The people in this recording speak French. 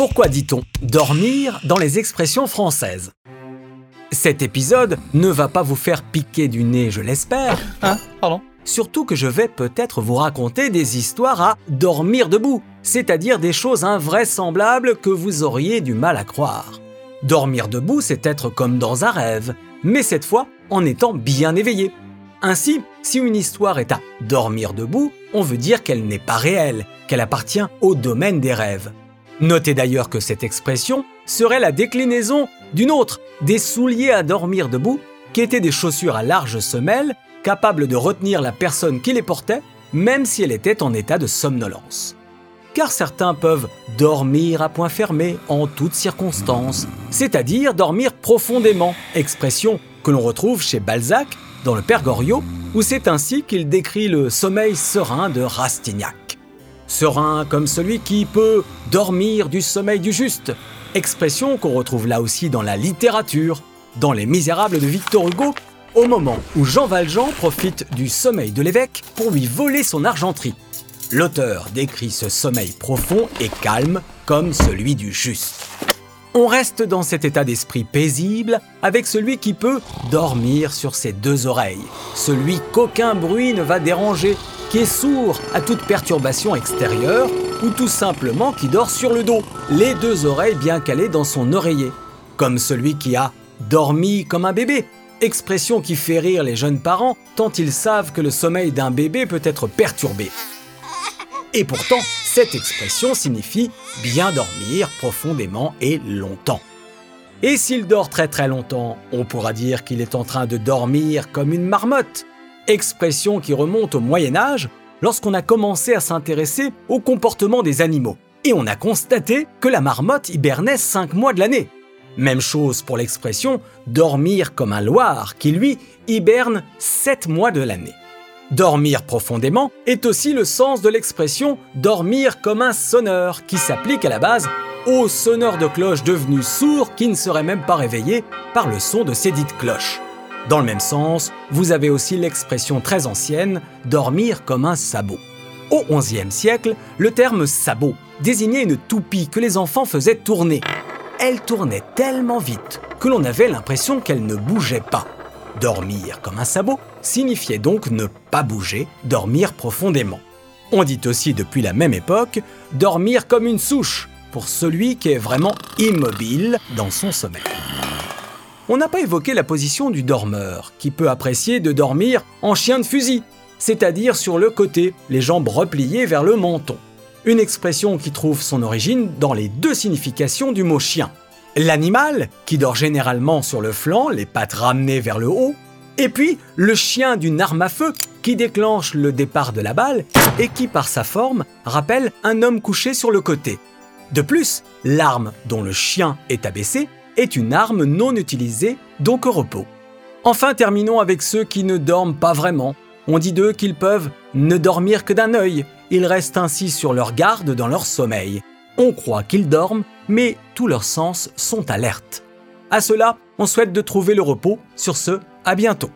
Pourquoi dit-on dormir dans les expressions françaises? Cet épisode ne va pas vous faire piquer du nez, je l'espère. Hein Pardon Surtout que je vais peut-être vous raconter des histoires à dormir debout, c'est-à-dire des choses invraisemblables que vous auriez du mal à croire. Dormir debout, c'est être comme dans un rêve, mais cette fois en étant bien éveillé. Ainsi, si une histoire est à dormir debout, on veut dire qu'elle n'est pas réelle, qu'elle appartient au domaine des rêves. Notez d'ailleurs que cette expression serait la déclinaison d'une autre, des souliers à dormir debout, qui étaient des chaussures à large semelle, capables de retenir la personne qui les portait, même si elle était en état de somnolence. Car certains peuvent dormir à point fermé en toutes circonstances, c'est-à-dire dormir profondément, expression que l'on retrouve chez Balzac dans le Père Goriot, où c'est ainsi qu'il décrit le sommeil serein de Rastignac. Serein comme celui qui peut dormir du sommeil du juste, expression qu'on retrouve là aussi dans la littérature, dans Les Misérables de Victor Hugo, au moment où Jean Valjean profite du sommeil de l'évêque pour lui voler son argenterie. L'auteur décrit ce sommeil profond et calme comme celui du juste. On reste dans cet état d'esprit paisible avec celui qui peut dormir sur ses deux oreilles, celui qu'aucun bruit ne va déranger, qui est sourd à toute perturbation extérieure ou tout simplement qui dort sur le dos, les deux oreilles bien calées dans son oreiller, comme celui qui a dormi comme un bébé, expression qui fait rire les jeunes parents tant ils savent que le sommeil d'un bébé peut être perturbé. Et pourtant, cette expression signifie bien dormir profondément et longtemps. Et s'il dort très très longtemps, on pourra dire qu'il est en train de dormir comme une marmotte, expression qui remonte au Moyen Âge lorsqu'on a commencé à s'intéresser au comportement des animaux. Et on a constaté que la marmotte hibernait 5 mois de l'année. Même chose pour l'expression dormir comme un loir qui lui hiberne 7 mois de l'année. Dormir profondément est aussi le sens de l'expression dormir comme un sonneur qui s'applique à la base aux sonneurs de cloches devenus sourds qui ne seraient même pas réveillés par le son de ces dites cloches. Dans le même sens, vous avez aussi l'expression très ancienne dormir comme un sabot. Au XIe siècle, le terme sabot désignait une toupie que les enfants faisaient tourner. Elle tournait tellement vite que l'on avait l'impression qu'elle ne bougeait pas. Dormir comme un sabot signifiait donc ne pas bouger, dormir profondément. On dit aussi depuis la même époque dormir comme une souche pour celui qui est vraiment immobile dans son sommeil. On n'a pas évoqué la position du dormeur, qui peut apprécier de dormir en chien de fusil, c'est-à-dire sur le côté, les jambes repliées vers le menton. Une expression qui trouve son origine dans les deux significations du mot chien. L'animal, qui dort généralement sur le flanc, les pattes ramenées vers le haut, et puis le chien d'une arme à feu qui déclenche le départ de la balle et qui par sa forme rappelle un homme couché sur le côté. De plus, l'arme dont le chien est abaissé est une arme non utilisée, donc au repos. Enfin, terminons avec ceux qui ne dorment pas vraiment. On dit d'eux qu'ils peuvent ne dormir que d'un œil. Ils restent ainsi sur leur garde dans leur sommeil. On croit qu'ils dorment, mais tous leurs sens sont alertes. À cela, on souhaite de trouver le repos. Sur ce, à bientôt.